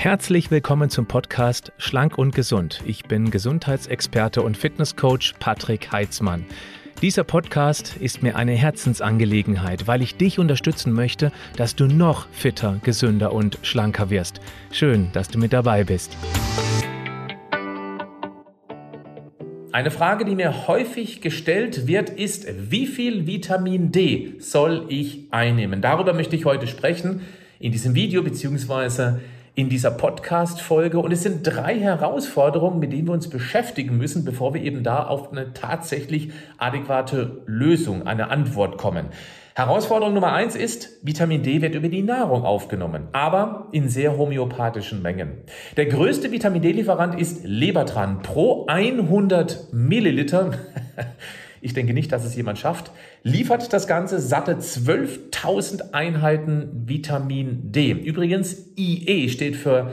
Herzlich willkommen zum Podcast Schlank und Gesund. Ich bin Gesundheitsexperte und Fitnesscoach Patrick Heitzmann. Dieser Podcast ist mir eine Herzensangelegenheit, weil ich dich unterstützen möchte, dass du noch fitter, gesünder und schlanker wirst. Schön, dass du mit dabei bist. Eine Frage, die mir häufig gestellt wird, ist, wie viel Vitamin D soll ich einnehmen? Darüber möchte ich heute sprechen in diesem Video beziehungsweise in dieser Podcast-Folge. Und es sind drei Herausforderungen, mit denen wir uns beschäftigen müssen, bevor wir eben da auf eine tatsächlich adäquate Lösung, eine Antwort kommen. Herausforderung Nummer eins ist, Vitamin D wird über die Nahrung aufgenommen, aber in sehr homöopathischen Mengen. Der größte Vitamin D-Lieferant ist Lebertran. Pro 100 Milliliter, ich denke nicht, dass es jemand schafft, liefert das Ganze satte 12.000 Einheiten Vitamin D. Übrigens, IE steht für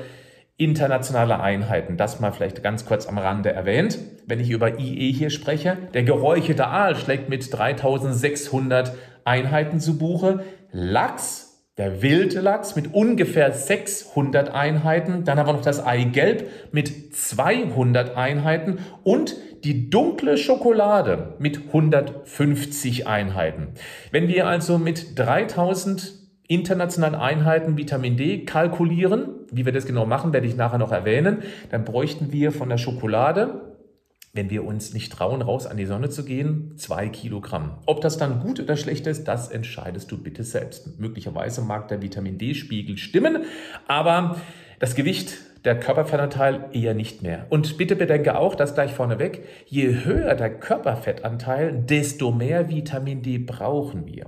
internationale Einheiten. Das mal vielleicht ganz kurz am Rande erwähnt. Wenn ich über IE hier spreche, der geräucherte Aal schlägt mit 3600 Einheiten zu Buche. Lachs, der wilde Lachs mit ungefähr 600 Einheiten. Dann haben wir noch das Eigelb mit 200 Einheiten und die dunkle Schokolade mit 150 Einheiten. Wenn wir also mit 3000 internationalen Einheiten Vitamin D kalkulieren, wie wir das genau machen, werde ich nachher noch erwähnen, dann bräuchten wir von der Schokolade wenn wir uns nicht trauen, raus an die Sonne zu gehen, zwei Kilogramm. Ob das dann gut oder schlecht ist, das entscheidest du bitte selbst. Möglicherweise mag der Vitamin D-Spiegel stimmen, aber das Gewicht der Körperfettanteil eher nicht mehr. Und bitte bedenke auch, dass gleich vorneweg, je höher der Körperfettanteil, desto mehr Vitamin D brauchen wir.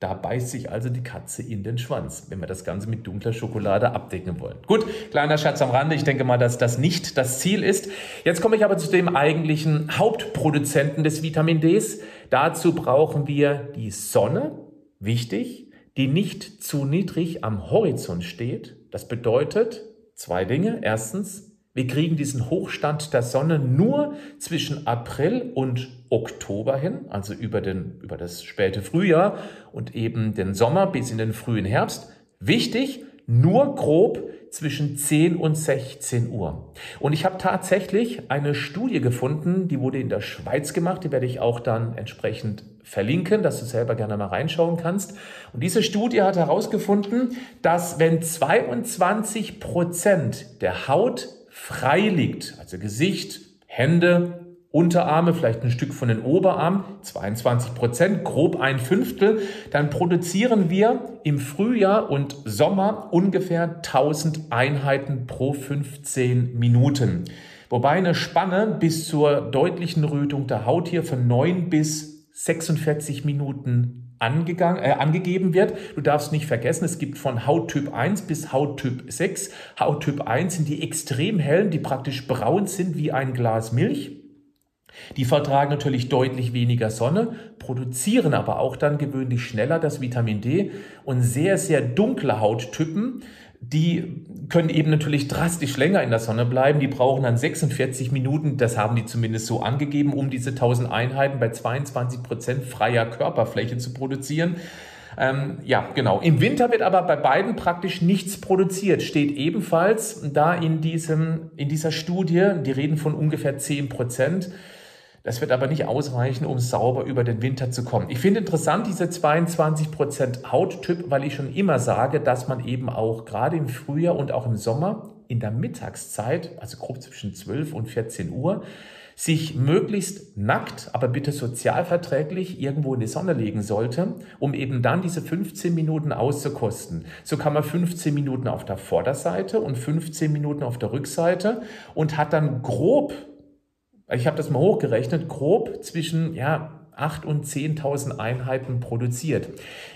Da beißt sich also die Katze in den Schwanz, wenn wir das Ganze mit dunkler Schokolade abdecken wollen. Gut, kleiner Schatz am Rande. Ich denke mal, dass das nicht das Ziel ist. Jetzt komme ich aber zu dem eigentlichen Hauptproduzenten des Vitamin Ds. Dazu brauchen wir die Sonne, wichtig, die nicht zu niedrig am Horizont steht. Das bedeutet zwei Dinge. Erstens, wir kriegen diesen Hochstand der Sonne nur zwischen April und Oktober hin, also über, den, über das späte Frühjahr und eben den Sommer bis in den frühen Herbst. Wichtig, nur grob zwischen 10 und 16 Uhr. Und ich habe tatsächlich eine Studie gefunden, die wurde in der Schweiz gemacht, die werde ich auch dann entsprechend verlinken, dass du selber gerne mal reinschauen kannst. Und diese Studie hat herausgefunden, dass wenn 22 Prozent der Haut frei liegt, also Gesicht, Hände, Unterarme, vielleicht ein Stück von den Oberarmen, 22 Prozent, grob ein Fünftel, dann produzieren wir im Frühjahr und Sommer ungefähr 1000 Einheiten pro 15 Minuten. Wobei eine Spanne bis zur deutlichen Rötung der Haut hier von 9 bis 46 Minuten angegangen, äh, angegeben wird. Du darfst nicht vergessen, es gibt von Hauttyp 1 bis Hauttyp 6. Hauttyp 1 sind die extrem hellen, die praktisch braun sind wie ein Glas Milch. Die vertragen natürlich deutlich weniger Sonne, produzieren aber auch dann gewöhnlich schneller das Vitamin D und sehr, sehr dunkle Hauttypen die können eben natürlich drastisch länger in der Sonne bleiben. Die brauchen dann 46 Minuten, das haben die zumindest so angegeben, um diese 1000 Einheiten bei 22 Prozent freier Körperfläche zu produzieren. Ähm, ja, genau. Im Winter wird aber bei beiden praktisch nichts produziert. Steht ebenfalls da in, diesem, in dieser Studie, die reden von ungefähr 10 Prozent. Das wird aber nicht ausreichen, um sauber über den Winter zu kommen. Ich finde interessant diese 22% Hauttyp, weil ich schon immer sage, dass man eben auch gerade im Frühjahr und auch im Sommer in der Mittagszeit, also grob zwischen 12 und 14 Uhr, sich möglichst nackt, aber bitte sozialverträglich irgendwo in die Sonne legen sollte, um eben dann diese 15 Minuten auszukosten. So kann man 15 Minuten auf der Vorderseite und 15 Minuten auf der Rückseite und hat dann grob ich habe das mal hochgerechnet, grob zwischen ja, 8 und 10.000 Einheiten produziert.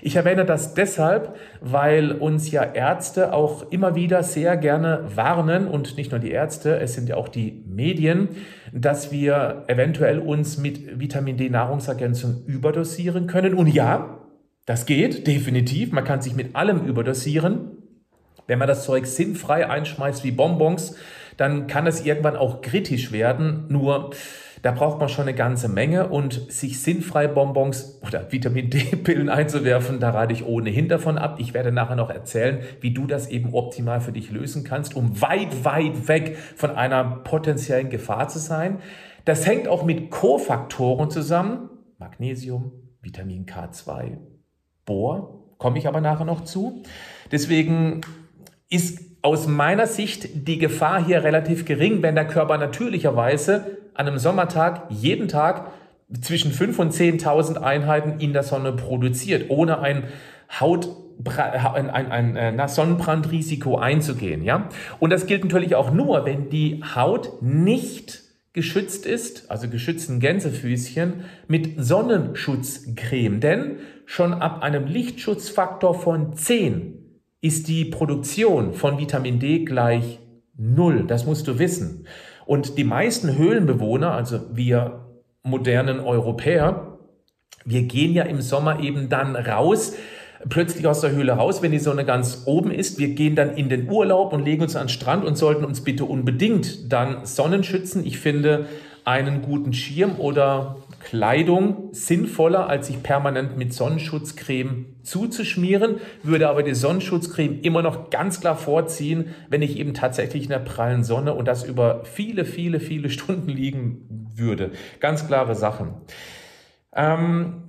Ich erwähne das deshalb, weil uns ja Ärzte auch immer wieder sehr gerne warnen und nicht nur die Ärzte, es sind ja auch die Medien, dass wir eventuell uns mit Vitamin D Nahrungsergänzung überdosieren können. Und ja, das geht definitiv. Man kann sich mit allem überdosieren. Wenn man das Zeug sinnfrei einschmeißt wie Bonbons, dann kann es irgendwann auch kritisch werden. Nur da braucht man schon eine ganze Menge und sich sinnfrei Bonbons oder Vitamin D-Pillen einzuwerfen, da rate ich ohnehin davon ab. Ich werde nachher noch erzählen, wie du das eben optimal für dich lösen kannst, um weit, weit weg von einer potenziellen Gefahr zu sein. Das hängt auch mit Kofaktoren zusammen. Magnesium, Vitamin K2, Bohr, komme ich aber nachher noch zu. Deswegen ist aus meiner Sicht die Gefahr hier relativ gering, wenn der Körper natürlicherweise an einem Sommertag jeden Tag zwischen 5.000 und 10.000 Einheiten in der Sonne produziert, ohne ein Haut ein, ein, ein, äh, Sonnenbrandrisiko einzugehen. Ja? Und das gilt natürlich auch nur, wenn die Haut nicht geschützt ist, also geschützten Gänsefüßchen, mit Sonnenschutzcreme. Denn schon ab einem Lichtschutzfaktor von 10 ist die Produktion von Vitamin D gleich null. Das musst du wissen. Und die meisten Höhlenbewohner, also wir modernen Europäer, wir gehen ja im Sommer eben dann raus, plötzlich aus der Höhle raus, wenn die Sonne ganz oben ist. Wir gehen dann in den Urlaub und legen uns an den Strand und sollten uns bitte unbedingt dann Sonnenschützen. Ich finde einen guten Schirm oder Kleidung sinnvoller, als sich permanent mit Sonnenschutzcreme zuzuschmieren, würde aber die Sonnenschutzcreme immer noch ganz klar vorziehen, wenn ich eben tatsächlich in der prallen Sonne und das über viele, viele, viele Stunden liegen würde. Ganz klare Sachen. Ähm,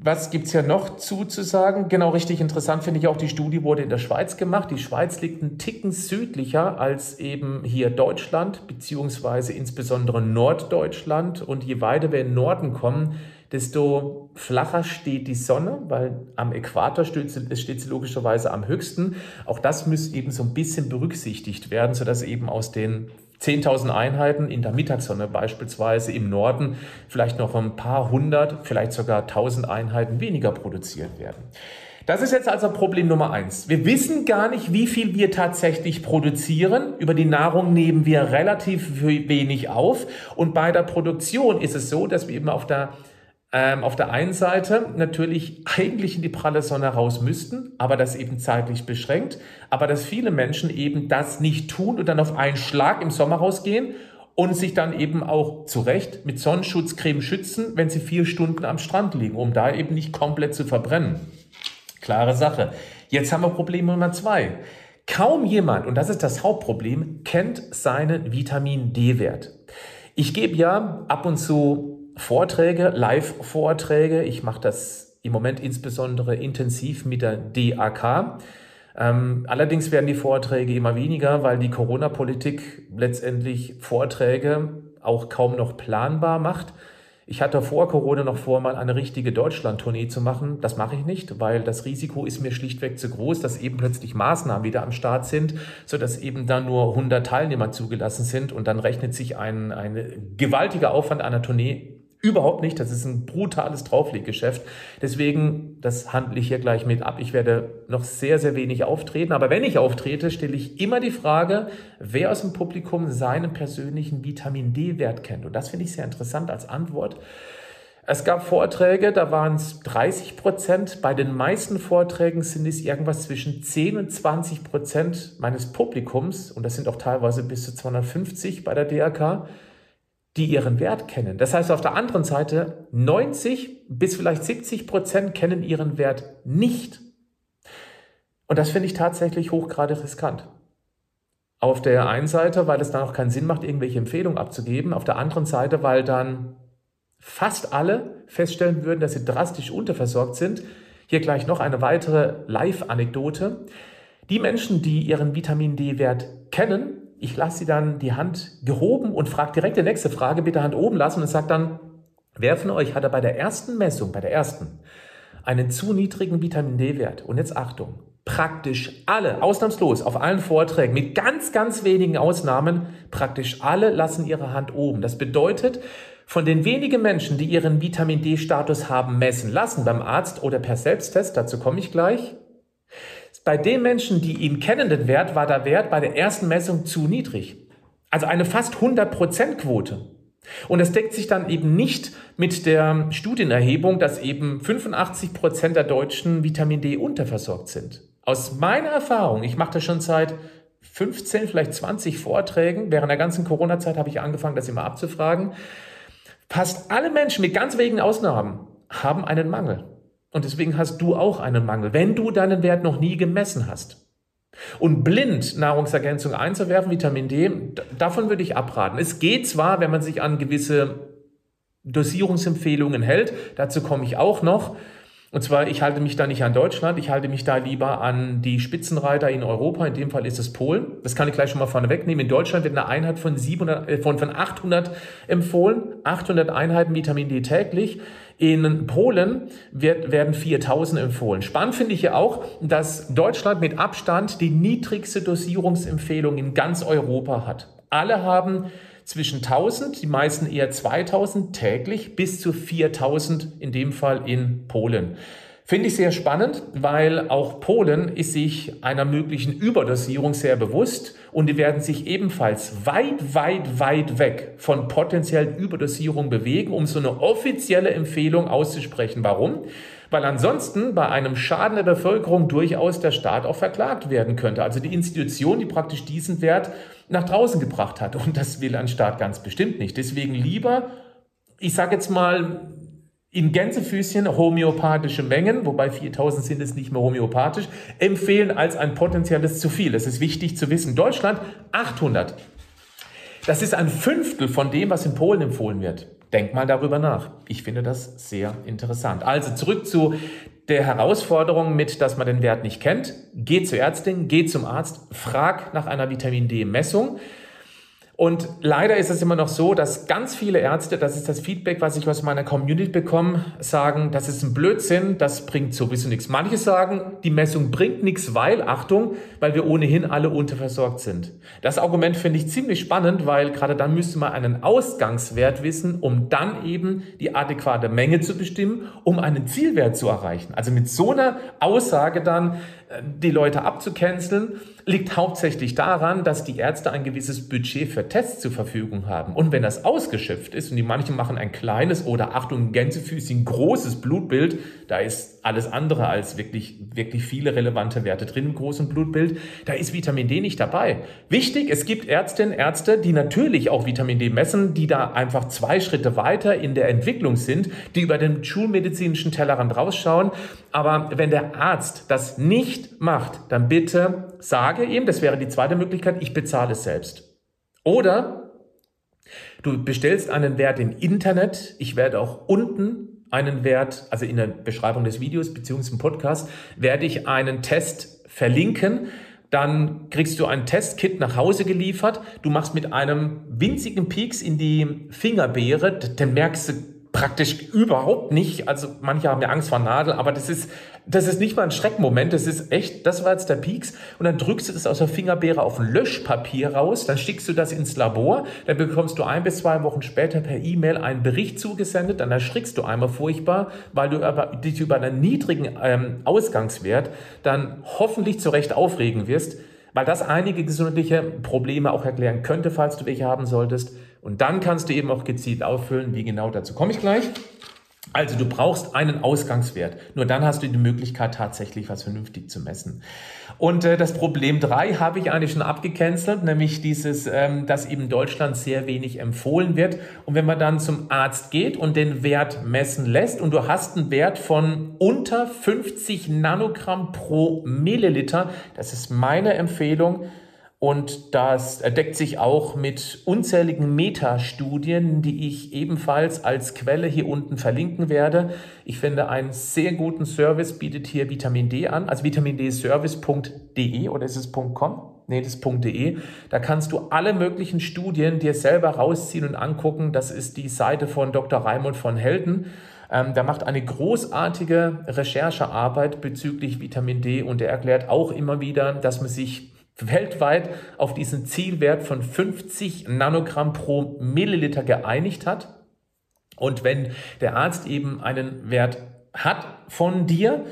was gibt's ja noch zuzusagen? Genau richtig interessant finde ich auch, die Studie wurde in der Schweiz gemacht. Die Schweiz liegt einen Ticken südlicher als eben hier Deutschland, beziehungsweise insbesondere Norddeutschland. Und je weiter wir in den Norden kommen, desto flacher steht die Sonne, weil am Äquator steht sie, steht sie logischerweise am höchsten. Auch das muss eben so ein bisschen berücksichtigt werden, sodass eben aus den 10.000 Einheiten in der Mittagssonne beispielsweise im Norden vielleicht noch ein paar hundert, vielleicht sogar 1.000 Einheiten weniger produziert werden. Das ist jetzt also Problem Nummer eins. Wir wissen gar nicht, wie viel wir tatsächlich produzieren. Über die Nahrung nehmen wir relativ wenig auf. Und bei der Produktion ist es so, dass wir eben auf der ähm, auf der einen Seite natürlich eigentlich in die pralle Sonne raus müssten, aber das eben zeitlich beschränkt, aber dass viele Menschen eben das nicht tun und dann auf einen Schlag im Sommer rausgehen und sich dann eben auch zu Recht mit Sonnenschutzcreme schützen, wenn sie vier Stunden am Strand liegen, um da eben nicht komplett zu verbrennen. Klare Sache. Jetzt haben wir Problem Nummer zwei. Kaum jemand, und das ist das Hauptproblem, kennt seinen Vitamin D-Wert. Ich gebe ja ab und zu Vorträge, Live-Vorträge. Ich mache das im Moment insbesondere intensiv mit der DAK. Ähm, allerdings werden die Vorträge immer weniger, weil die Corona-Politik letztendlich Vorträge auch kaum noch planbar macht. Ich hatte vor Corona noch vor, mal eine richtige Deutschland-Tournee zu machen. Das mache ich nicht, weil das Risiko ist mir schlichtweg zu groß, dass eben plötzlich Maßnahmen wieder am Start sind, sodass eben dann nur 100 Teilnehmer zugelassen sind und dann rechnet sich ein, ein gewaltiger Aufwand einer Tournee Überhaupt nicht. Das ist ein brutales Draufleggeschäft. Deswegen, das handle ich hier gleich mit ab. Ich werde noch sehr, sehr wenig auftreten. Aber wenn ich auftrete, stelle ich immer die Frage, wer aus dem Publikum seinen persönlichen Vitamin D-Wert kennt. Und das finde ich sehr interessant als Antwort. Es gab Vorträge, da waren es 30 Prozent. Bei den meisten Vorträgen sind es irgendwas zwischen 10 und 20 Prozent meines Publikums. Und das sind auch teilweise bis zu 250 bei der DRK die ihren Wert kennen. Das heißt auf der anderen Seite, 90 bis vielleicht 70 Prozent kennen ihren Wert nicht. Und das finde ich tatsächlich hochgradig riskant. Auf der einen Seite, weil es dann auch keinen Sinn macht, irgendwelche Empfehlungen abzugeben. Auf der anderen Seite, weil dann fast alle feststellen würden, dass sie drastisch unterversorgt sind. Hier gleich noch eine weitere Live-Anekdote. Die Menschen, die ihren Vitamin D-Wert kennen, ich lasse sie dann die Hand gehoben und frage direkt die nächste Frage, bitte Hand oben lassen und sage dann, wer von euch hatte bei der ersten Messung, bei der ersten, einen zu niedrigen Vitamin D-Wert? Und jetzt Achtung, praktisch alle, ausnahmslos, auf allen Vorträgen, mit ganz, ganz wenigen Ausnahmen, praktisch alle lassen ihre Hand oben. Das bedeutet, von den wenigen Menschen, die ihren Vitamin D-Status haben messen lassen beim Arzt oder per Selbsttest, dazu komme ich gleich, bei den Menschen, die ihn kennen, den Wert, war der Wert bei der ersten Messung zu niedrig. Also eine fast 100% Quote. Und das deckt sich dann eben nicht mit der Studienerhebung, dass eben 85% der Deutschen Vitamin D unterversorgt sind. Aus meiner Erfahrung, ich mache das schon seit 15, vielleicht 20 Vorträgen, während der ganzen Corona-Zeit habe ich angefangen, das immer abzufragen. Fast alle Menschen mit ganz wenigen Ausnahmen haben einen Mangel. Und deswegen hast du auch einen Mangel, wenn du deinen Wert noch nie gemessen hast. Und blind Nahrungsergänzung einzuwerfen, Vitamin D, davon würde ich abraten. Es geht zwar, wenn man sich an gewisse Dosierungsempfehlungen hält, dazu komme ich auch noch, und zwar, ich halte mich da nicht an Deutschland, ich halte mich da lieber an die Spitzenreiter in Europa, in dem Fall ist es Polen. Das kann ich gleich schon mal vorne wegnehmen. In Deutschland wird eine Einheit von, 700, äh, von, von 800 empfohlen, 800 Einheiten Vitamin D täglich. In Polen wird, werden 4000 empfohlen. Spannend finde ich ja auch, dass Deutschland mit Abstand die niedrigste Dosierungsempfehlung in ganz Europa hat. Alle haben zwischen 1000, die meisten eher 2000 täglich, bis zu 4000 in dem Fall in Polen. Finde ich sehr spannend, weil auch Polen ist sich einer möglichen Überdosierung sehr bewusst und die werden sich ebenfalls weit, weit, weit weg von potenziellen Überdosierungen bewegen, um so eine offizielle Empfehlung auszusprechen. Warum? Weil ansonsten bei einem Schaden der Bevölkerung durchaus der Staat auch verklagt werden könnte. Also die Institution, die praktisch diesen Wert nach draußen gebracht hat. Und das will ein Staat ganz bestimmt nicht. Deswegen lieber, ich sage jetzt mal, in Gänsefüßchen homöopathische Mengen, wobei 4000 sind es nicht mehr homöopathisch, empfehlen als ein potenzielles zu viel. Das ist wichtig zu wissen. Deutschland 800. Das ist ein Fünftel von dem, was in Polen empfohlen wird. Denk mal darüber nach. Ich finde das sehr interessant. Also zurück zu der Herausforderung mit, dass man den Wert nicht kennt. Geh zur Ärztin, geh zum Arzt, frag nach einer Vitamin D-Messung. Und leider ist es immer noch so, dass ganz viele Ärzte, das ist das Feedback, was ich aus meiner Community bekomme, sagen, das ist ein Blödsinn, das bringt sowieso nichts. Manche sagen, die Messung bringt nichts, weil, Achtung, weil wir ohnehin alle unterversorgt sind. Das Argument finde ich ziemlich spannend, weil gerade dann müsste man einen Ausgangswert wissen, um dann eben die adäquate Menge zu bestimmen, um einen Zielwert zu erreichen. Also mit so einer Aussage dann die Leute abzucanceln, liegt hauptsächlich daran, dass die Ärzte ein gewisses Budget für Tests zur Verfügung haben. Und wenn das ausgeschöpft ist und die manchen machen ein kleines oder Achtung, Gänsefüßchen großes Blutbild, da ist alles andere als wirklich, wirklich viele relevante Werte drin im großen Blutbild, da ist Vitamin D nicht dabei. Wichtig, es gibt Ärztinnen, Ärzte, die natürlich auch Vitamin D messen, die da einfach zwei Schritte weiter in der Entwicklung sind, die über den schulmedizinischen Tellerrand rausschauen. Aber wenn der Arzt das nicht macht, dann bitte sage, ihm, das wäre die zweite Möglichkeit, ich bezahle es selbst. Oder du bestellst einen Wert im Internet. Ich werde auch unten einen Wert, also in der Beschreibung des Videos bzw. im Podcast, werde ich einen Test verlinken. Dann kriegst du ein Testkit nach Hause geliefert. Du machst mit einem winzigen Pieks in die Fingerbeere, dann merkst du praktisch überhaupt nicht. Also manche haben ja Angst vor Nadel, aber das ist, das ist nicht mal ein Schreckmoment. Das ist echt, das war jetzt der Pieks. Und dann drückst du das aus der Fingerbeere auf ein Löschpapier raus, dann schickst du das ins Labor, dann bekommst du ein bis zwei Wochen später per E-Mail einen Bericht zugesendet, dann erschrickst du einmal furchtbar, weil du aber, dich über einen niedrigen ähm, Ausgangswert dann hoffentlich zu Recht aufregen wirst, weil das einige gesundheitliche Probleme auch erklären könnte, falls du welche haben solltest. Und dann kannst du eben auch gezielt auffüllen, wie genau dazu komme ich gleich. Also du brauchst einen Ausgangswert. Nur dann hast du die Möglichkeit, tatsächlich was vernünftig zu messen. Und äh, das Problem drei habe ich eigentlich schon abgecancelt, nämlich dieses, ähm, dass eben Deutschland sehr wenig empfohlen wird. Und wenn man dann zum Arzt geht und den Wert messen lässt und du hast einen Wert von unter 50 Nanogramm pro Milliliter, das ist meine Empfehlung, und das deckt sich auch mit unzähligen Metastudien, die ich ebenfalls als Quelle hier unten verlinken werde. Ich finde, einen sehr guten Service bietet hier Vitamin D an, also vitamindeservice.de oder ist es .com? Nee, das ist .de. Da kannst du alle möglichen Studien dir selber rausziehen und angucken. Das ist die Seite von Dr. Raimund von Helden. Ähm, der macht eine großartige Recherchearbeit bezüglich Vitamin D und er erklärt auch immer wieder, dass man sich weltweit auf diesen Zielwert von 50 Nanogramm pro Milliliter geeinigt hat. Und wenn der Arzt eben einen Wert hat von dir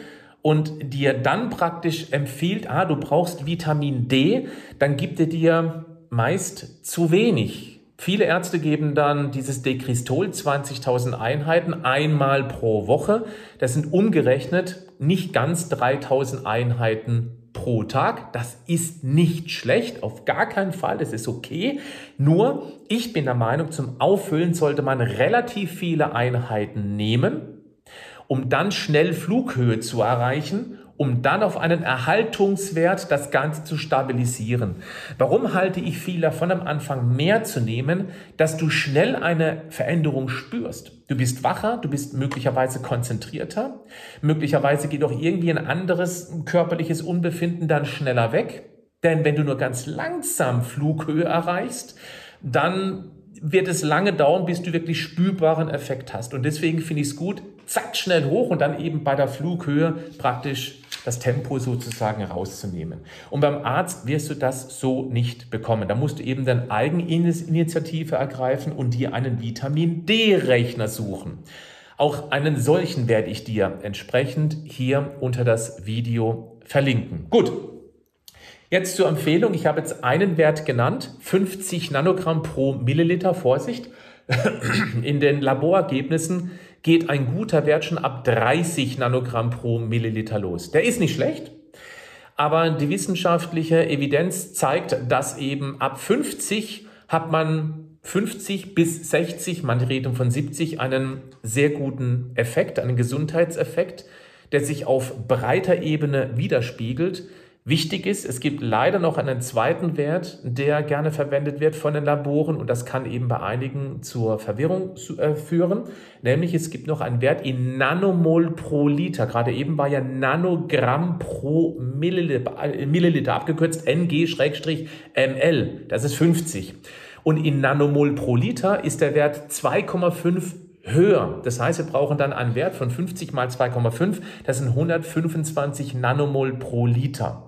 und dir dann praktisch empfiehlt, ah, du brauchst Vitamin D, dann gibt er dir meist zu wenig. Viele Ärzte geben dann dieses Dekristol 20.000 Einheiten einmal pro Woche. Das sind umgerechnet nicht ganz 3000 Einheiten pro Tag. Das ist nicht schlecht, auf gar keinen Fall, das ist okay. Nur, ich bin der Meinung, zum Auffüllen sollte man relativ viele Einheiten nehmen, um dann schnell Flughöhe zu erreichen um dann auf einen Erhaltungswert das Ganze zu stabilisieren. Warum halte ich viel davon am Anfang mehr zu nehmen, dass du schnell eine Veränderung spürst? Du bist wacher, du bist möglicherweise konzentrierter, möglicherweise geht auch irgendwie ein anderes körperliches Unbefinden dann schneller weg. Denn wenn du nur ganz langsam Flughöhe erreichst, dann wird es lange dauern, bis du wirklich spürbaren Effekt hast. Und deswegen finde ich es gut, zack, schnell hoch und dann eben bei der Flughöhe praktisch das Tempo sozusagen rauszunehmen. Und beim Arzt wirst du das so nicht bekommen. Da musst du eben dann Eigeninitiative ergreifen und dir einen Vitamin D-Rechner suchen. Auch einen solchen werde ich dir entsprechend hier unter das Video verlinken. Gut. Jetzt zur Empfehlung. Ich habe jetzt einen Wert genannt. 50 Nanogramm pro Milliliter. Vorsicht. In den Laborergebnissen geht ein guter Wert schon ab 30 Nanogramm pro Milliliter los. Der ist nicht schlecht, aber die wissenschaftliche Evidenz zeigt, dass eben ab 50 hat man 50 bis 60, manche reden von 70, einen sehr guten Effekt, einen Gesundheitseffekt, der sich auf breiter Ebene widerspiegelt. Wichtig ist, es gibt leider noch einen zweiten Wert, der gerne verwendet wird von den Laboren und das kann eben bei einigen zur Verwirrung äh, führen. Nämlich es gibt noch einen Wert in Nanomol pro Liter. Gerade eben war ja Nanogramm pro Milliliter, äh, Milliliter abgekürzt NG-ML. Das ist 50. Und in Nanomol pro Liter ist der Wert 2,5 höher. Das heißt, wir brauchen dann einen Wert von 50 mal 2,5. Das sind 125 Nanomol pro Liter.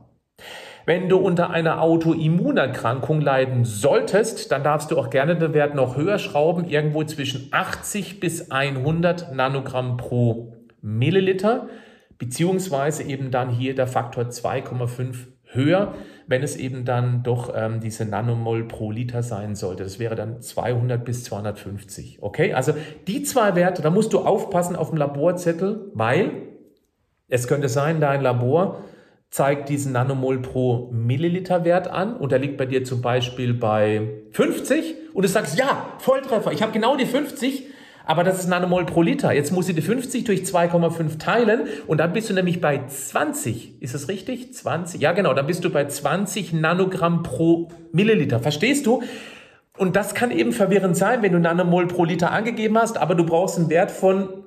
Wenn du unter einer Autoimmunerkrankung leiden solltest, dann darfst du auch gerne den Wert noch höher schrauben, irgendwo zwischen 80 bis 100 Nanogramm pro Milliliter, beziehungsweise eben dann hier der Faktor 2,5 höher, wenn es eben dann doch ähm, diese Nanomol pro Liter sein sollte. Das wäre dann 200 bis 250. Okay, also die zwei Werte, da musst du aufpassen auf dem Laborzettel, weil es könnte sein, dein Labor zeigt diesen Nanomol pro Milliliter Wert an und der liegt bei dir zum Beispiel bei 50 und du sagst, ja, Volltreffer, ich habe genau die 50, aber das ist Nanomol pro Liter. Jetzt musst du die 50 durch 2,5 teilen und dann bist du nämlich bei 20. Ist das richtig? 20? Ja, genau, dann bist du bei 20 Nanogramm pro Milliliter. Verstehst du? Und das kann eben verwirrend sein, wenn du Nanomol pro Liter angegeben hast, aber du brauchst einen Wert von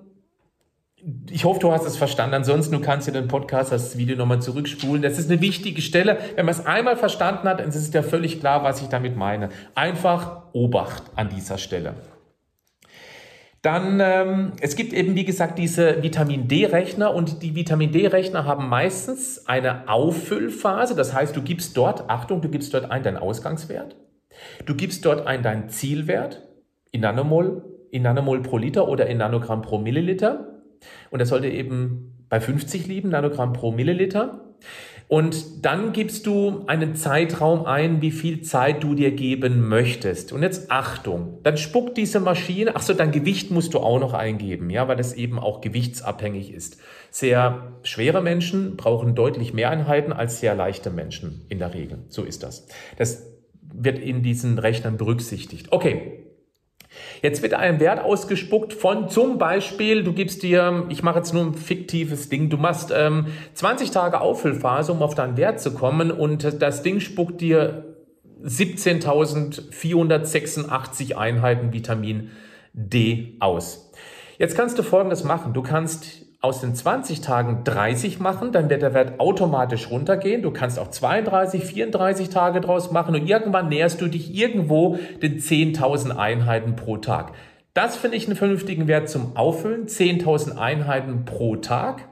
ich hoffe, du hast es verstanden. Ansonsten, du kannst dir den Podcast, das Video nochmal zurückspulen. Das ist eine wichtige Stelle. Wenn man es einmal verstanden hat, dann ist es ja völlig klar, was ich damit meine. Einfach Obacht an dieser Stelle. Dann, ähm, es gibt eben, wie gesagt, diese Vitamin D-Rechner und die Vitamin D-Rechner haben meistens eine Auffüllphase. Das heißt, du gibst dort, Achtung, du gibst dort ein deinen Ausgangswert. Du gibst dort ein deinen Zielwert in Nanomol, in Nanomol pro Liter oder in Nanogramm pro Milliliter. Und das sollte eben bei 50 liegen, Nanogramm pro Milliliter. Und dann gibst du einen Zeitraum ein, wie viel Zeit du dir geben möchtest. Und jetzt Achtung, dann spuckt diese Maschine, ach so, dein Gewicht musst du auch noch eingeben, ja, weil das eben auch gewichtsabhängig ist. Sehr schwere Menschen brauchen deutlich mehr Einheiten als sehr leichte Menschen in der Regel. So ist das. Das wird in diesen Rechnern berücksichtigt. Okay, Jetzt wird ein Wert ausgespuckt von zum Beispiel, du gibst dir, ich mache jetzt nur ein fiktives Ding, du machst ähm, 20 Tage Auffüllphase, um auf deinen Wert zu kommen und das Ding spuckt dir 17.486 Einheiten Vitamin D aus. Jetzt kannst du Folgendes machen. Du kannst aus den 20 Tagen 30 machen, dann wird der Wert automatisch runtergehen. Du kannst auch 32, 34 Tage draus machen und irgendwann näherst du dich irgendwo den 10.000 Einheiten pro Tag. Das finde ich einen vernünftigen Wert zum Auffüllen. 10.000 Einheiten pro Tag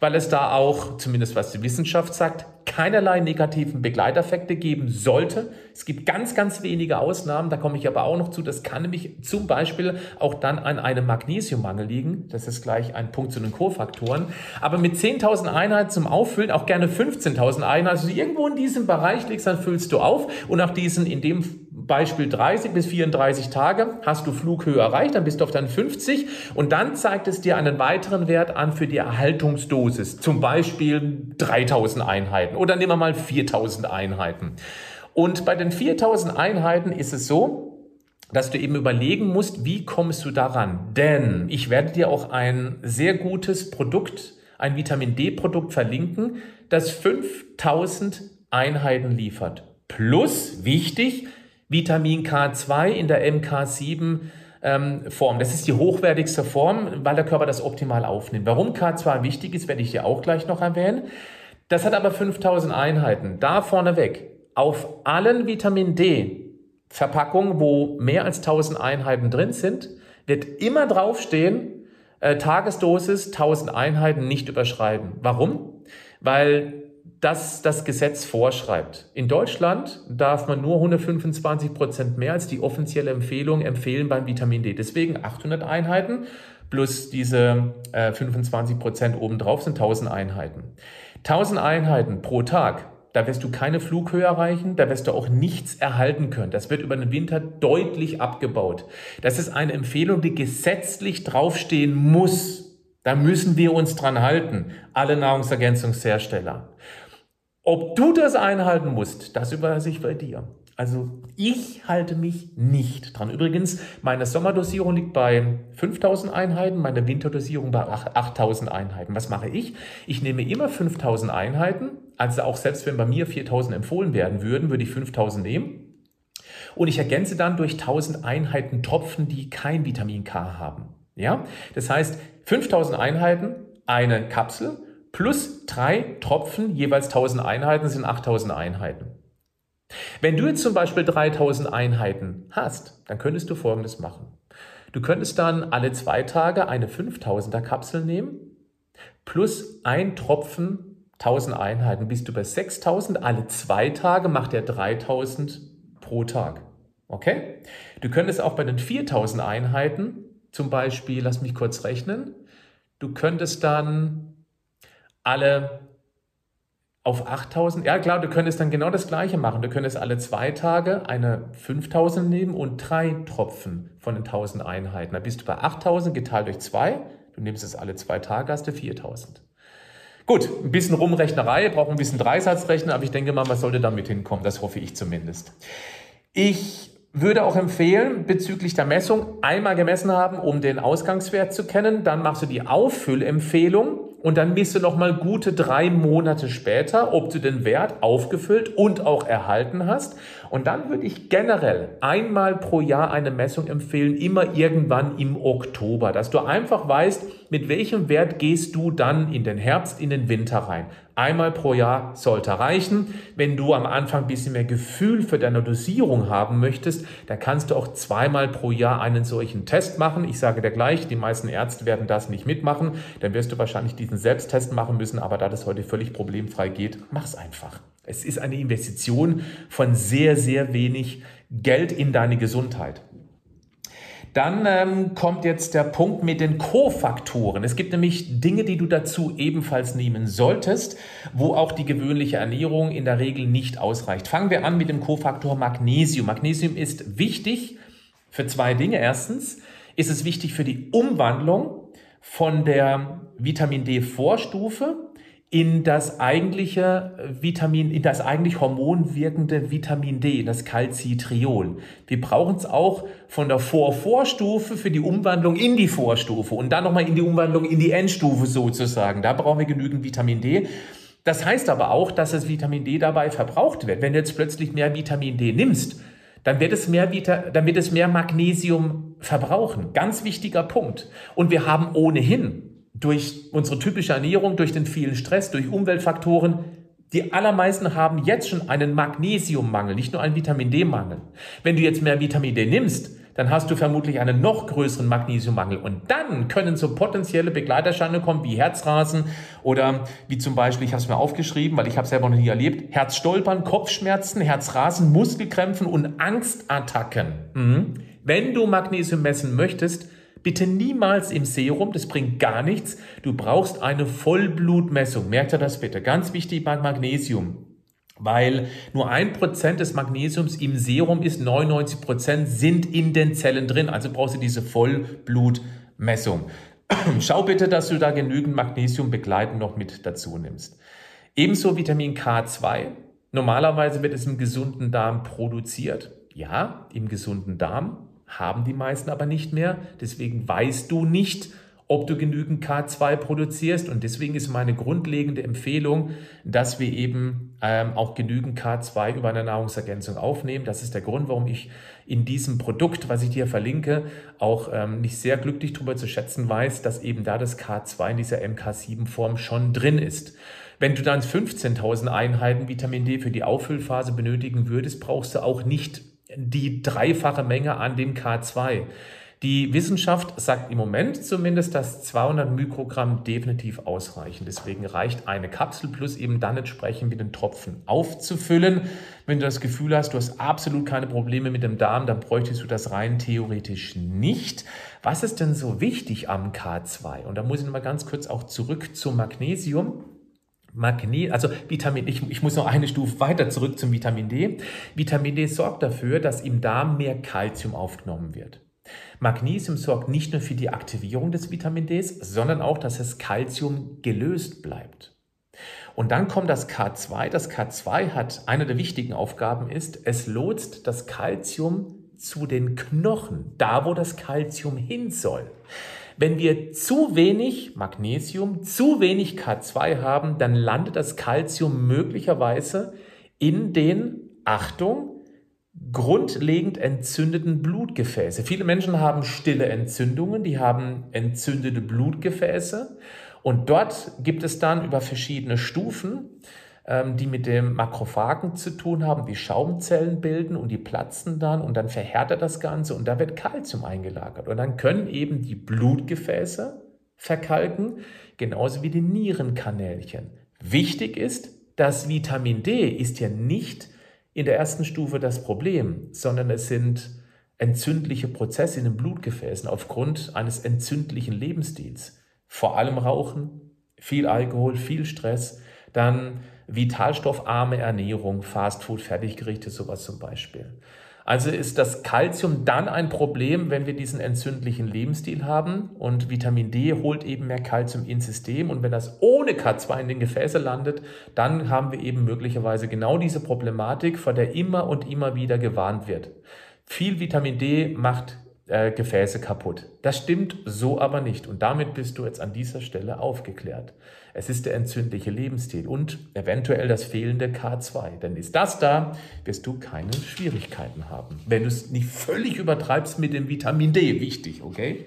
weil es da auch, zumindest was die Wissenschaft sagt, keinerlei negativen Begleiteffekte geben sollte. Es gibt ganz, ganz wenige Ausnahmen, da komme ich aber auch noch zu. Das kann nämlich zum Beispiel auch dann an einem Magnesiummangel liegen. Das ist gleich ein Punkt zu den Kofaktoren. Aber mit 10.000 Einheiten zum Auffüllen, auch gerne 15.000 Einheiten, also irgendwo in diesem Bereich liegst, dann füllst du auf und auch diesen, in dem Beispiel 30 bis 34 Tage hast du Flughöhe erreicht, dann bist du auf deinen 50 und dann zeigt es dir einen weiteren Wert an für die Erhaltungsdosis, zum Beispiel 3000 Einheiten oder nehmen wir mal 4000 Einheiten. Und bei den 4000 Einheiten ist es so, dass du eben überlegen musst, wie kommst du daran? Denn ich werde dir auch ein sehr gutes Produkt, ein Vitamin D-Produkt verlinken, das 5000 Einheiten liefert. Plus, wichtig, Vitamin K2 in der MK7 ähm, Form. Das ist die hochwertigste Form, weil der Körper das optimal aufnimmt. Warum K2 wichtig ist, werde ich dir auch gleich noch erwähnen. Das hat aber 5000 Einheiten. Da vorneweg. Auf allen Vitamin D Verpackung, wo mehr als 1000 Einheiten drin sind, wird immer draufstehen, äh, Tagesdosis 1000 Einheiten nicht überschreiten. Warum? Weil das das Gesetz vorschreibt. In Deutschland darf man nur 125 Prozent mehr als die offizielle Empfehlung empfehlen beim Vitamin D. Deswegen 800 Einheiten plus diese äh, 25 Prozent obendrauf sind 1000 Einheiten. 1000 Einheiten pro Tag da wirst du keine Flughöhe erreichen, da wirst du auch nichts erhalten können. Das wird über den Winter deutlich abgebaut. Das ist eine Empfehlung, die gesetzlich draufstehen muss. Da müssen wir uns dran halten, alle Nahrungsergänzungshersteller. Ob du das einhalten musst, das überlasse ich bei dir. Also ich halte mich nicht dran. Übrigens, meine Sommerdosierung liegt bei 5000 Einheiten, meine Winterdosierung bei 8000 Einheiten. Was mache ich? Ich nehme immer 5000 Einheiten, also auch selbst wenn bei mir 4000 empfohlen werden würden, würde ich 5000 nehmen. Und ich ergänze dann durch 1000 Einheiten Tropfen, die kein Vitamin K haben. Ja? Das heißt, 5000 Einheiten, eine Kapsel plus drei Tropfen, jeweils 1000 Einheiten sind 8000 Einheiten. Wenn du jetzt zum Beispiel 3000 Einheiten hast, dann könntest du Folgendes machen. Du könntest dann alle zwei Tage eine 5000er Kapsel nehmen, plus ein Tropfen 1000 Einheiten, bist du bei 6000. Alle zwei Tage macht er 3000 pro Tag. Okay? Du könntest auch bei den 4000 Einheiten, zum Beispiel, lass mich kurz rechnen, du könntest dann alle auf 8000, ja klar, du könntest dann genau das gleiche machen. Du könntest alle zwei Tage eine 5000 nehmen und drei Tropfen von den 1000 Einheiten. Da bist du bei 8000 geteilt durch zwei. Du nimmst es alle zwei Tage, hast du 4000. Gut, ein bisschen Rumrechnerei, braucht ein bisschen Dreisatzrechnen, aber ich denke mal, man sollte damit hinkommen. Das hoffe ich zumindest. Ich würde auch empfehlen, bezüglich der Messung einmal gemessen haben, um den Ausgangswert zu kennen. Dann machst du die Auffüllempfehlung und dann misst du nochmal gute drei Monate später, ob du den Wert aufgefüllt und auch erhalten hast. Und dann würde ich generell einmal pro Jahr eine Messung empfehlen, immer irgendwann im Oktober, dass du einfach weißt, mit welchem Wert gehst du dann in den Herbst, in den Winter rein. Einmal pro Jahr sollte reichen. Wenn du am Anfang ein bisschen mehr Gefühl für deine Dosierung haben möchtest, dann kannst du auch zweimal pro Jahr einen solchen Test machen. Ich sage dir gleich, die meisten Ärzte werden das nicht mitmachen. Dann wirst du wahrscheinlich diesen Selbsttest machen müssen, aber da das heute völlig problemfrei geht, mach's einfach. Es ist eine Investition von sehr, sehr wenig Geld in deine Gesundheit. Dann ähm, kommt jetzt der Punkt mit den Kofaktoren. Es gibt nämlich Dinge, die du dazu ebenfalls nehmen solltest, wo auch die gewöhnliche Ernährung in der Regel nicht ausreicht. Fangen wir an mit dem Kofaktor Magnesium. Magnesium ist wichtig für zwei Dinge. Erstens ist es wichtig für die Umwandlung von der Vitamin D-Vorstufe in das eigentliche Vitamin, in das eigentlich hormonwirkende Vitamin D, das Calcitriol. Wir brauchen es auch von der Vor-Vorstufe für die Umwandlung in die Vorstufe und dann nochmal in die Umwandlung in die Endstufe sozusagen. Da brauchen wir genügend Vitamin D. Das heißt aber auch, dass das Vitamin D dabei verbraucht wird. Wenn du jetzt plötzlich mehr Vitamin D nimmst, dann wird es mehr, Vita dann wird es mehr Magnesium verbrauchen. Ganz wichtiger Punkt. Und wir haben ohnehin durch unsere typische Ernährung, durch den vielen Stress, durch Umweltfaktoren. Die allermeisten haben jetzt schon einen Magnesiummangel, nicht nur einen Vitamin D-Mangel. Wenn du jetzt mehr Vitamin D nimmst, dann hast du vermutlich einen noch größeren Magnesiummangel. Und dann können so potenzielle Begleiterscheinungen kommen wie Herzrasen oder wie zum Beispiel, ich habe es mir aufgeschrieben, weil ich habe selber noch nie erlebt, Herzstolpern, Kopfschmerzen, Herzrasen, Muskelkrämpfen und Angstattacken. Mhm. Wenn du Magnesium messen möchtest, Bitte niemals im Serum, das bringt gar nichts. Du brauchst eine Vollblutmessung. Merkt ihr das bitte? Ganz wichtig bei Magnesium. weil nur ein Prozent des Magnesiums im Serum ist, 99 Prozent sind in den Zellen drin. Also brauchst du diese Vollblutmessung. Schau bitte, dass du da genügend Magnesium begleitend noch mit dazu nimmst. Ebenso Vitamin K2. Normalerweise wird es im gesunden Darm produziert. Ja, im gesunden Darm haben die meisten aber nicht mehr. Deswegen weißt du nicht, ob du genügend K2 produzierst. Und deswegen ist meine grundlegende Empfehlung, dass wir eben ähm, auch genügend K2 über eine Nahrungsergänzung aufnehmen. Das ist der Grund, warum ich in diesem Produkt, was ich dir verlinke, auch ähm, mich sehr glücklich darüber zu schätzen weiß, dass eben da das K2 in dieser MK7-Form schon drin ist. Wenn du dann 15.000 Einheiten Vitamin D für die Auffüllphase benötigen würdest, brauchst du auch nicht die dreifache Menge an dem K2. Die Wissenschaft sagt im Moment zumindest, dass 200 Mikrogramm definitiv ausreichen. Deswegen reicht eine Kapsel plus eben dann entsprechend mit den Tropfen aufzufüllen. Wenn du das Gefühl hast, du hast absolut keine Probleme mit dem Darm, dann bräuchtest du das rein theoretisch nicht. Was ist denn so wichtig am K2? Und da muss ich nochmal ganz kurz auch zurück zum Magnesium. Magne, also Vitamin, ich, ich muss noch eine Stufe weiter zurück zum Vitamin D. Vitamin D sorgt dafür, dass im Darm mehr Kalzium aufgenommen wird. Magnesium sorgt nicht nur für die Aktivierung des Vitamin D, sondern auch, dass das Calcium gelöst bleibt. Und dann kommt das K2. Das K2 hat eine der wichtigen Aufgaben ist, es lotst das Calcium zu den Knochen, da wo das Calcium hin soll. Wenn wir zu wenig Magnesium, zu wenig K2 haben, dann landet das Calcium möglicherweise in den, Achtung, grundlegend entzündeten Blutgefäße. Viele Menschen haben stille Entzündungen, die haben entzündete Blutgefäße und dort gibt es dann über verschiedene Stufen, die mit dem Makrophagen zu tun haben, die Schaumzellen bilden und die platzen dann und dann verhärtet das Ganze und da wird Kalzium eingelagert und dann können eben die Blutgefäße verkalken, genauso wie die Nierenkanälchen. Wichtig ist, das Vitamin D ist ja nicht in der ersten Stufe das Problem, sondern es sind entzündliche Prozesse in den Blutgefäßen aufgrund eines entzündlichen Lebensstils. Vor allem Rauchen, viel Alkohol, viel Stress, dann vitalstoffarme Ernährung, Fastfood, Fertiggerichte, sowas zum Beispiel. Also ist das Kalzium dann ein Problem, wenn wir diesen entzündlichen Lebensstil haben und Vitamin D holt eben mehr Kalzium ins System und wenn das ohne K2 in den Gefäßen landet, dann haben wir eben möglicherweise genau diese Problematik, vor der immer und immer wieder gewarnt wird. Viel Vitamin D macht äh, Gefäße kaputt. Das stimmt so aber nicht. Und damit bist du jetzt an dieser Stelle aufgeklärt. Es ist der entzündliche Lebensstil und eventuell das fehlende K2. Denn ist das da, wirst du keine Schwierigkeiten haben. Wenn du es nicht völlig übertreibst mit dem Vitamin D. Wichtig, okay?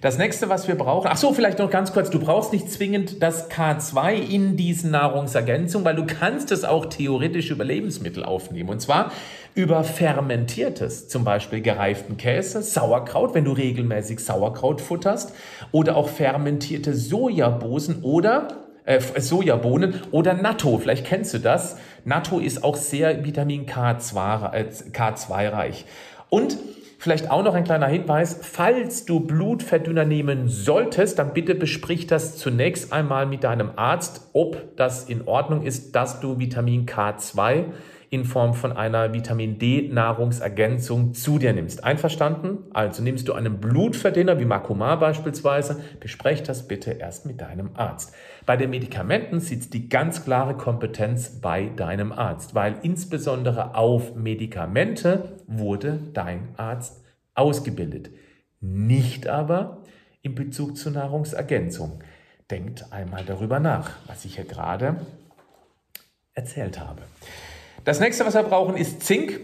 Das nächste, was wir brauchen, ach so, vielleicht noch ganz kurz, du brauchst nicht zwingend das K2 in diesen Nahrungsergänzungen, weil du kannst es auch theoretisch über Lebensmittel aufnehmen. Und zwar über fermentiertes, zum Beispiel gereiften Käse, Sauerkraut, wenn du regelmäßig Sauerkraut futterst, oder auch fermentierte Sojabosen oder äh, Sojabohnen oder Natto. Vielleicht kennst du das. Natto ist auch sehr Vitamin K2, äh, K2 reich. Und Vielleicht auch noch ein kleiner Hinweis, falls du Blutverdünner nehmen solltest, dann bitte besprich das zunächst einmal mit deinem Arzt, ob das in Ordnung ist, dass du Vitamin K2 in Form von einer Vitamin D Nahrungsergänzung zu dir nimmst. Einverstanden? Also nimmst du einen Blutverdünner wie Makoma beispielsweise, besprech das bitte erst mit deinem Arzt. Bei den Medikamenten sitzt die ganz klare Kompetenz bei deinem Arzt, weil insbesondere auf Medikamente wurde dein Arzt ausgebildet. Nicht aber in Bezug zur Nahrungsergänzung. Denkt einmal darüber nach, was ich hier gerade erzählt habe. Das nächste, was wir brauchen, ist Zink.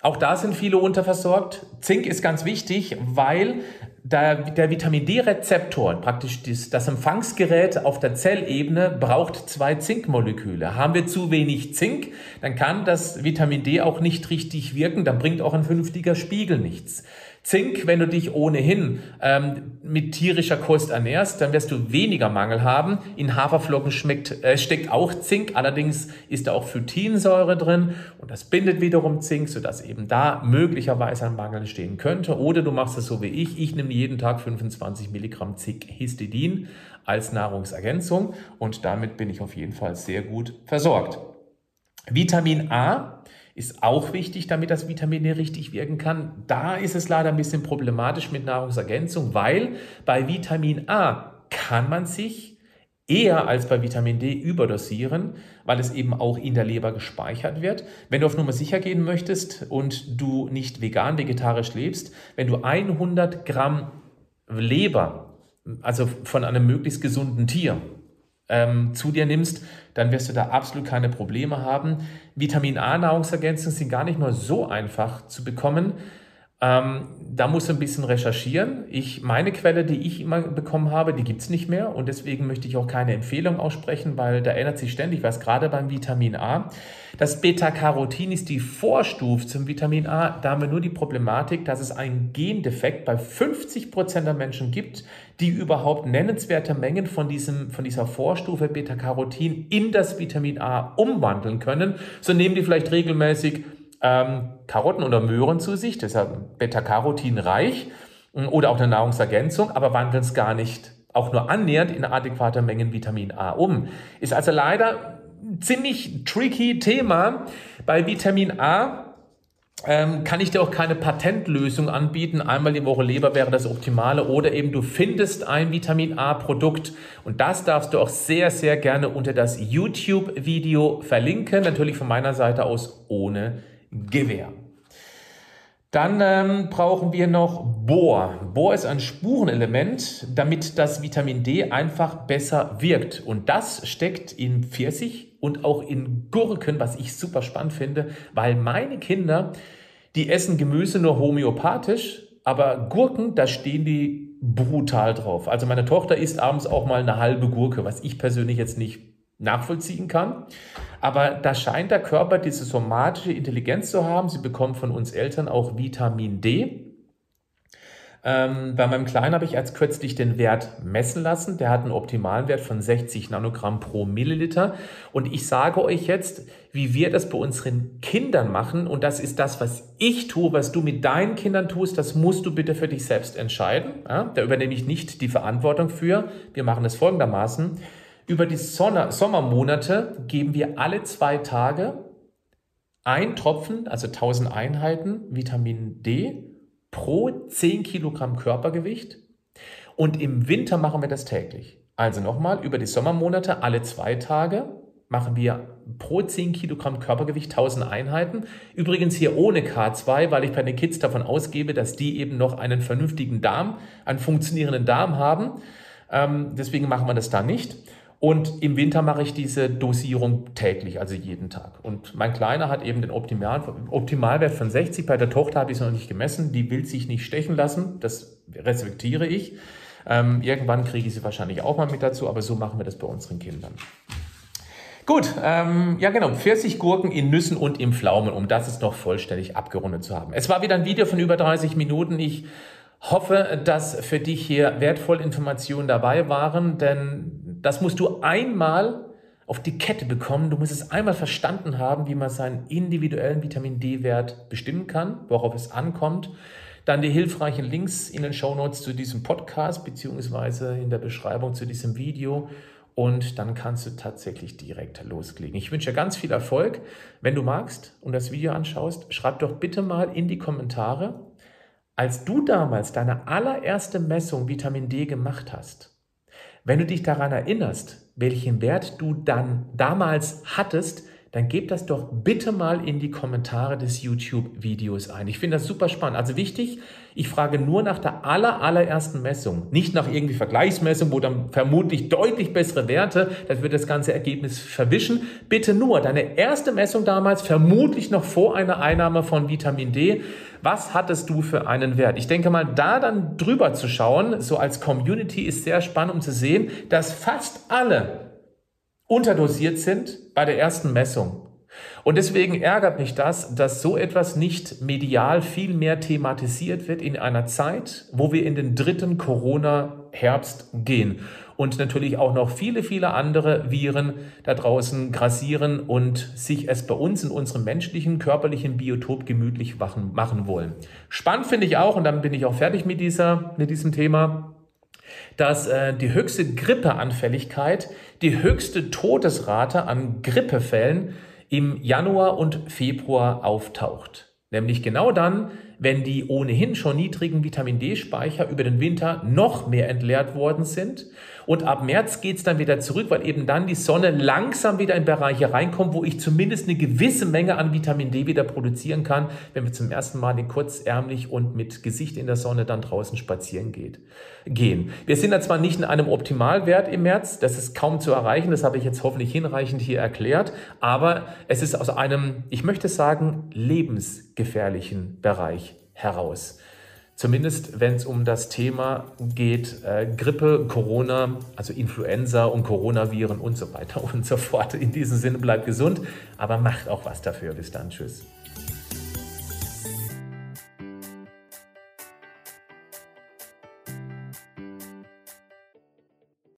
Auch da sind viele unterversorgt. Zink ist ganz wichtig, weil der, der Vitamin D-Rezeptor, praktisch das, das Empfangsgerät auf der Zellebene, braucht zwei Zinkmoleküle. Haben wir zu wenig Zink, dann kann das Vitamin D auch nicht richtig wirken, dann bringt auch ein vernünftiger Spiegel nichts. Zink, wenn du dich ohnehin ähm, mit tierischer Kost ernährst, dann wirst du weniger Mangel haben. In Haferflocken schmeckt, äh, steckt auch Zink, allerdings ist da auch Phytinsäure drin und das bindet wiederum Zink, sodass eben da möglicherweise ein Mangel entstehen könnte. Oder du machst es so wie ich. Ich nehme jeden Tag 25 Milligramm Zink Histidin als Nahrungsergänzung und damit bin ich auf jeden Fall sehr gut versorgt. Vitamin A ist auch wichtig, damit das Vitamin D richtig wirken kann. Da ist es leider ein bisschen problematisch mit Nahrungsergänzung, weil bei Vitamin A kann man sich eher als bei Vitamin D überdosieren, weil es eben auch in der Leber gespeichert wird. Wenn du auf Nummer sicher gehen möchtest und du nicht vegan, vegetarisch lebst, wenn du 100 Gramm Leber, also von einem möglichst gesunden Tier, ähm, zu dir nimmst, dann wirst du da absolut keine Probleme haben. Vitamin A Nahrungsergänzungen sind gar nicht mal so einfach zu bekommen. Ähm, da muss ein bisschen recherchieren. Ich, meine Quelle, die ich immer bekommen habe, die gibt es nicht mehr und deswegen möchte ich auch keine Empfehlung aussprechen, weil da ändert sich ständig was, gerade beim Vitamin A. Das Beta-Carotin ist die Vorstufe zum Vitamin A. Da haben wir nur die Problematik, dass es einen Gendefekt bei 50 Prozent der Menschen gibt, die überhaupt nennenswerte Mengen von, diesem, von dieser Vorstufe Beta-Carotin in das Vitamin A umwandeln können. So nehmen die vielleicht regelmäßig ähm, Karotten oder Möhren zu sich, deshalb Beta-Carotin reich mm, oder auch eine Nahrungsergänzung, aber wandeln es gar nicht auch nur annähernd in adäquater Mengen Vitamin A um. Ist also leider ein ziemlich tricky Thema. Bei Vitamin A ähm, kann ich dir auch keine Patentlösung anbieten. Einmal die Woche Leber wäre das Optimale oder eben du findest ein Vitamin A Produkt und das darfst du auch sehr, sehr gerne unter das YouTube-Video verlinken. Natürlich von meiner Seite aus ohne Gewehr. Dann ähm, brauchen wir noch Bohr. Bohr ist ein Spurenelement, damit das Vitamin D einfach besser wirkt. Und das steckt in Pfirsich und auch in Gurken, was ich super spannend finde, weil meine Kinder, die essen Gemüse nur homöopathisch, aber Gurken, da stehen die brutal drauf. Also meine Tochter isst abends auch mal eine halbe Gurke, was ich persönlich jetzt nicht nachvollziehen kann. Aber da scheint der Körper diese somatische Intelligenz zu haben. Sie bekommen von uns Eltern auch Vitamin D. Ähm, bei meinem Kleinen habe ich als kürzlich den Wert messen lassen. Der hat einen optimalen Wert von 60 Nanogramm pro Milliliter. Und ich sage euch jetzt, wie wir das bei unseren Kindern machen. Und das ist das, was ich tue, was du mit deinen Kindern tust. Das musst du bitte für dich selbst entscheiden. Ja, da übernehme ich nicht die Verantwortung für. Wir machen es folgendermaßen. Über die Sonne, Sommermonate geben wir alle zwei Tage ein Tropfen, also 1000 Einheiten Vitamin D pro 10 Kilogramm Körpergewicht. Und im Winter machen wir das täglich. Also nochmal, über die Sommermonate alle zwei Tage machen wir pro 10 Kilogramm Körpergewicht 1000 Einheiten. Übrigens hier ohne K2, weil ich bei den Kids davon ausgebe, dass die eben noch einen vernünftigen Darm, einen funktionierenden Darm haben. Ähm, deswegen machen wir das da nicht. Und im Winter mache ich diese Dosierung täglich, also jeden Tag. Und mein Kleiner hat eben den Optimal, Optimalwert von 60. Bei der Tochter habe ich es noch nicht gemessen. Die will sich nicht stechen lassen. Das respektiere ich. Ähm, irgendwann kriege ich sie wahrscheinlich auch mal mit dazu, aber so machen wir das bei unseren Kindern. Gut, ähm, ja genau, Pfirsichgurken in Nüssen und im Pflaumen, um das es noch vollständig abgerundet zu haben. Es war wieder ein Video von über 30 Minuten. Ich hoffe, dass für dich hier wertvolle Informationen dabei waren, denn das musst du einmal auf die Kette bekommen. Du musst es einmal verstanden haben, wie man seinen individuellen Vitamin D-Wert bestimmen kann, worauf es ankommt. Dann die hilfreichen Links in den Show Notes zu diesem Podcast beziehungsweise in der Beschreibung zu diesem Video. Und dann kannst du tatsächlich direkt losklicken. Ich wünsche dir ganz viel Erfolg. Wenn du magst und das Video anschaust, schreib doch bitte mal in die Kommentare, als du damals deine allererste Messung Vitamin D gemacht hast, wenn du dich daran erinnerst, welchen Wert du dann damals hattest, dann gib das doch bitte mal in die Kommentare des YouTube-Videos ein. Ich finde das super spannend. Also wichtig, ich frage nur nach der aller, allerersten Messung, nicht nach irgendwie Vergleichsmessung, wo dann vermutlich deutlich bessere Werte, das wird das ganze Ergebnis verwischen. Bitte nur deine erste Messung damals, vermutlich noch vor einer Einnahme von Vitamin D. Was hattest du für einen Wert? Ich denke mal, da dann drüber zu schauen, so als Community ist sehr spannend, um zu sehen, dass fast alle unterdosiert sind bei der ersten Messung. Und deswegen ärgert mich das, dass so etwas nicht medial viel mehr thematisiert wird in einer Zeit, wo wir in den dritten Corona-Herbst gehen und natürlich auch noch viele, viele andere Viren da draußen grassieren und sich es bei uns in unserem menschlichen, körperlichen Biotop gemütlich machen wollen. Spannend finde ich auch, und dann bin ich auch fertig mit, dieser, mit diesem Thema, dass äh, die höchste Grippeanfälligkeit, die höchste Todesrate an Grippefällen im Januar und Februar auftaucht. Nämlich genau dann, wenn die ohnehin schon niedrigen Vitamin D-Speicher über den Winter noch mehr entleert worden sind. Und ab März geht es dann wieder zurück, weil eben dann die Sonne langsam wieder in Bereiche reinkommt, wo ich zumindest eine gewisse Menge an Vitamin D wieder produzieren kann, wenn wir zum ersten Mal in kurzärmlich und mit Gesicht in der Sonne dann draußen spazieren geht, gehen. Wir sind da zwar nicht in einem Optimalwert im März, das ist kaum zu erreichen, das habe ich jetzt hoffentlich hinreichend hier erklärt, aber es ist aus einem, ich möchte sagen, lebensgefährlichen Bereich heraus. Zumindest wenn es um das Thema geht, äh, Grippe, Corona, also Influenza und Coronaviren und so weiter und so fort. In diesem Sinne bleibt gesund, aber macht auch was dafür. Bis dann. Tschüss.